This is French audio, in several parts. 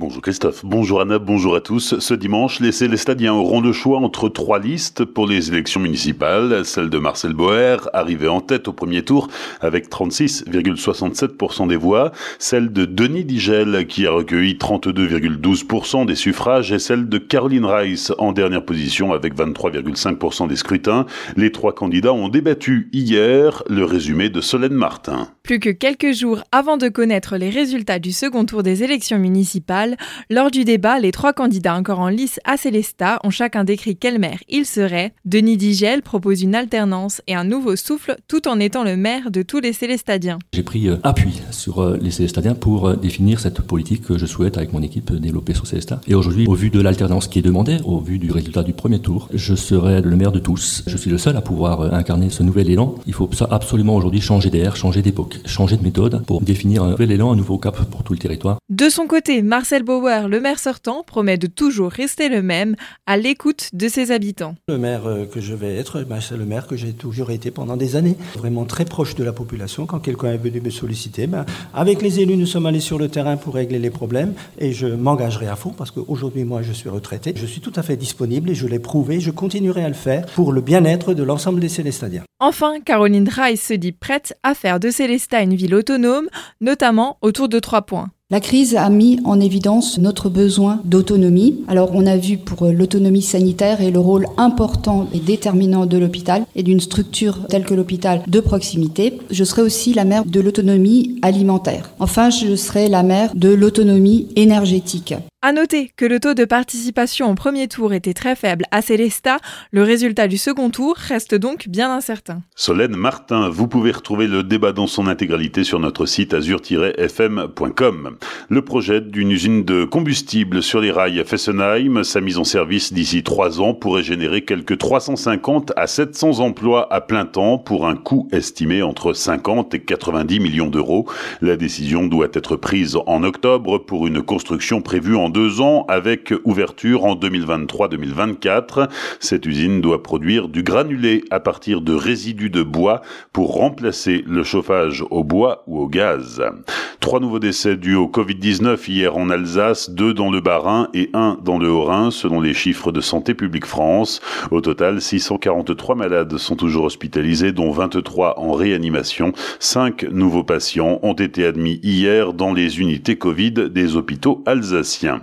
Bonjour Christophe, bonjour Anna, bonjour à tous. Ce dimanche, les Célestadiens auront le choix entre trois listes pour les élections municipales. Celle de Marcel Boer, arrivé en tête au premier tour avec 36,67% des voix. Celle de Denis Digel, qui a recueilli 32,12% des suffrages. Et celle de Caroline Rice, en dernière position avec 23,5% des scrutins. Les trois candidats ont débattu hier le résumé de Solène Martin. Plus que quelques jours avant de connaître les résultats du second tour des élections municipales, lors du débat, les trois candidats encore en lice à Célestat ont chacun décrit quel maire il serait. Denis Digel propose une alternance et un nouveau souffle tout en étant le maire de tous les Célestadiens. J'ai pris euh, appui sur euh, les Célestadiens pour euh, définir cette politique que je souhaite avec mon équipe développer sur Célestat. Et aujourd'hui, au vu de l'alternance qui est demandée, au vu du résultat du premier tour, je serai le maire de tous. Je suis le seul à pouvoir incarner ce nouvel élan. Il faut absolument aujourd'hui changer d'air, changer d'époque, changer de méthode pour définir un nouvel élan, un nouveau cap pour tout le territoire. De son côté, Marcel Marcel Bauer, le maire sortant, promet de toujours rester le même, à l'écoute de ses habitants. Le maire euh, que je vais être, ben, c'est le maire que j'ai toujours été pendant des années, vraiment très proche de la population. Quand quelqu'un est venu me solliciter, ben, avec les élus, nous sommes allés sur le terrain pour régler les problèmes et je m'engagerai à fond parce qu'aujourd'hui, moi, je suis retraité. Je suis tout à fait disponible et je l'ai prouvé. Je continuerai à le faire pour le bien-être de l'ensemble des Célestadiens. Enfin, Caroline Rice se dit prête à faire de Célestat une ville autonome, notamment autour de trois points. La crise a mis en évidence notre besoin d'autonomie. Alors on a vu pour l'autonomie sanitaire et le rôle important et déterminant de l'hôpital et d'une structure telle que l'hôpital de proximité. Je serai aussi la mère de l'autonomie alimentaire. Enfin, je serai la mère de l'autonomie énergétique. À noter que le taux de participation au premier tour était très faible à Célestat, le résultat du second tour reste donc bien incertain. Solène Martin, vous pouvez retrouver le débat dans son intégralité sur notre site azur-fm.com. Le projet d'une usine de combustible sur les rails Fessenheim, sa mise en service d'ici trois ans pourrait générer quelques 350 à 700 emplois à plein temps pour un coût estimé entre 50 et 90 millions d'euros. La décision doit être prise en octobre pour une construction prévue en deux ans avec ouverture en 2023-2024. Cette usine doit produire du granulé à partir de résidus de bois pour remplacer le chauffage au bois ou au gaz. Trois nouveaux décès dus au Covid-19 hier en Alsace, deux dans le Bas-Rhin et un dans le Haut-Rhin selon les chiffres de Santé publique France. Au total, 643 malades sont toujours hospitalisés dont 23 en réanimation. Cinq nouveaux patients ont été admis hier dans les unités Covid des hôpitaux alsaciens.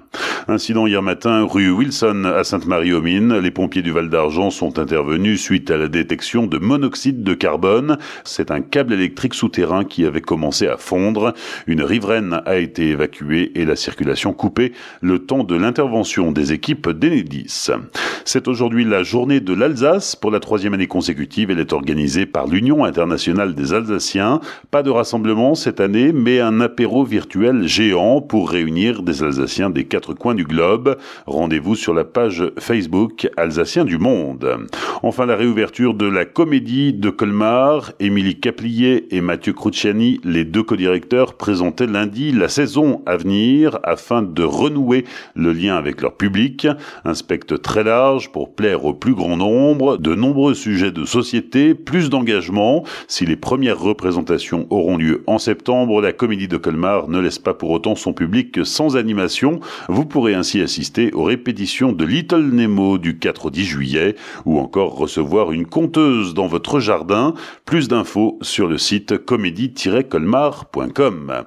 Incident hier matin rue Wilson à Sainte-Marie-aux-Mines. Les pompiers du Val d'Argent sont intervenus suite à la détection de monoxyde de carbone. C'est un câble électrique souterrain qui avait commencé à fondre. Une riveraine a été évacuée et la circulation coupée le temps de l'intervention des équipes d'Enedis. C'est aujourd'hui la journée de l'Alsace. Pour la troisième année consécutive, elle est organisée par l'Union internationale des Alsaciens. Pas de rassemblement cette année, mais un apéro virtuel géant pour réunir des Alsaciens des quatre coins du globe. Rendez-vous sur la page Facebook Alsacien du Monde. Enfin, la réouverture de la comédie de Colmar. Émilie Caplier et Mathieu Cruciani, les deux co-directeurs, présentaient lundi la saison à venir afin de renouer le lien avec leur public. Un spectre très large pour plaire au plus grand nombre, de nombreux sujets de société, plus d'engagement. Si les premières représentations auront lieu en septembre, la comédie de Colmar ne laisse pas pour autant son public sans animation. Vous pourrez ainsi assister aux répétitions de Little Nemo du 4 au 10 juillet ou encore recevoir une conteuse dans votre jardin. Plus d'infos sur le site comédie-colmar.com.